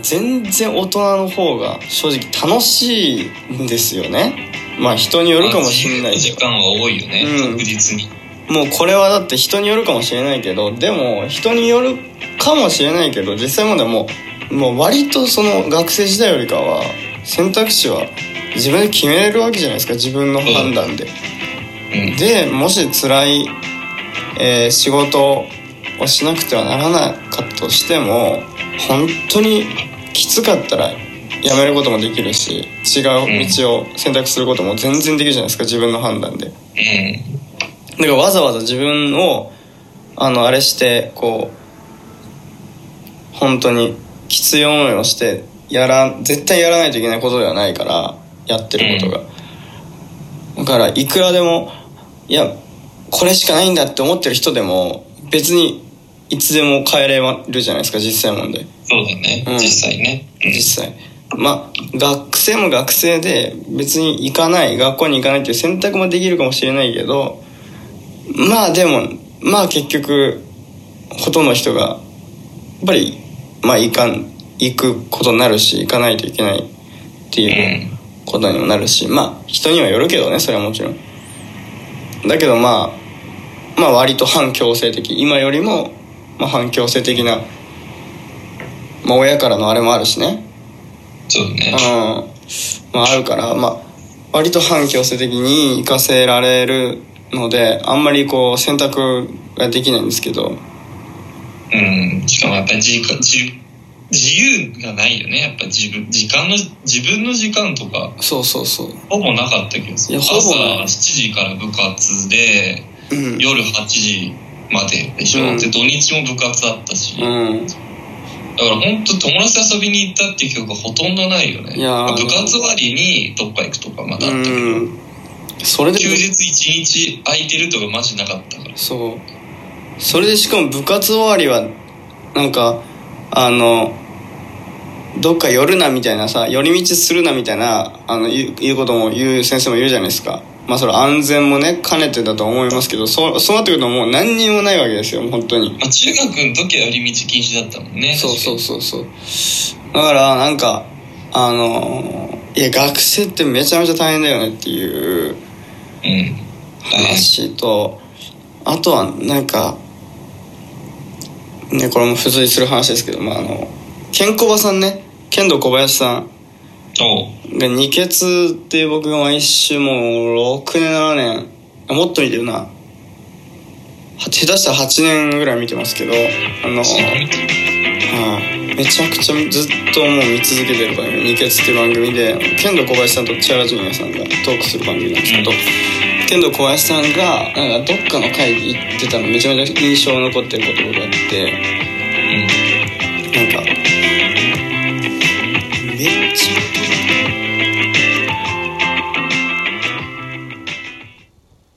全然大人の方が正直楽しいんですよね。まあ人によるかもしれない時間は多いよね、うん。確実に。もうこれはだって人によるかもしれないけどでも人によるかもしれないけど実際問題もうもう割とその学生時代よりかは選択肢は自分で決めれるわけじゃないですか自分の判断で、うん。でもし辛い、えー仕事をしなくてはならなかったとしても本当にきつかったらやめることもできるし違う道を選択することも全然できるじゃないですか自分の判断で。だからわざわざ自分をあのあれしてこう本当にきつい思いをしてやら絶対やらないといけないことではないからやってることが、だからいくらでもいやこれしかないんだって思ってる人でも別にいつでも変えれるじゃないですか実際問題。そうだね、うん。実際ね、うん。実際。まあ学生も学生で別に行かない学校に行かないっていう選択もできるかもしれないけどまあでもまあ結局ほとんどの人がやっぱりまあ行かん行くことになるし行かないといけないっていうことにもなるしまあ人にはよるけどねそれはもちろん。だけどまあまあ割と反強制的。今よりも、まあ、反強制的なまあ親からのあれもあるしね。そうだね。うん。まああるからまあ割と反強制的に行かせられるのであんまりこう選択ができないんですけど。うん。しかもやっぱり時間自自由がないよね。やっぱ自分時間の自分の時間とかそうそうそう。ほぼなかった気がする。いやほ朝7時から部活でうん。夜8時まででしょ、うん。で土日も部活あったし、うん。だから本当友達と遊びに行ったっていう記憶がほとんどないよね。部活終わりにどっか行くとかまだあったけど、うん。それで休日一日空いてるとかマジなかったから。そう。それでしかも部活終わりはなんかあのどっか寄るなみたいなさ寄り道するなみたいなあの言う言うことも言う先生もいるじゃないですかまあそれ安全もね兼ねてだと思いますけどそうそうなってくるともう何にもないわけですよ本当に。まあ、中学の時は寄り道禁止だったもんねそうそうそうそう。だからなんかあのいや学生ってめちゃめちゃ大変だよねっていううん。話とあとはなんかねこれも付随する話ですけど、まあ、あのケンコバさんね。剣道小林さんが二血って僕が毎週もう6年7年あもっと見てるな。は下手したら8年ぐらい見てますけどあのはい、めちゃくちゃずっともう見続けてる番組「二血」っていう番組で剣道小林さんと千原ジュニアさんがトークする番組なんですけど、うん。剣道小林さんがなんかどっかの会で言ってたのめちゃめちゃ印象に残ってることがあってなんか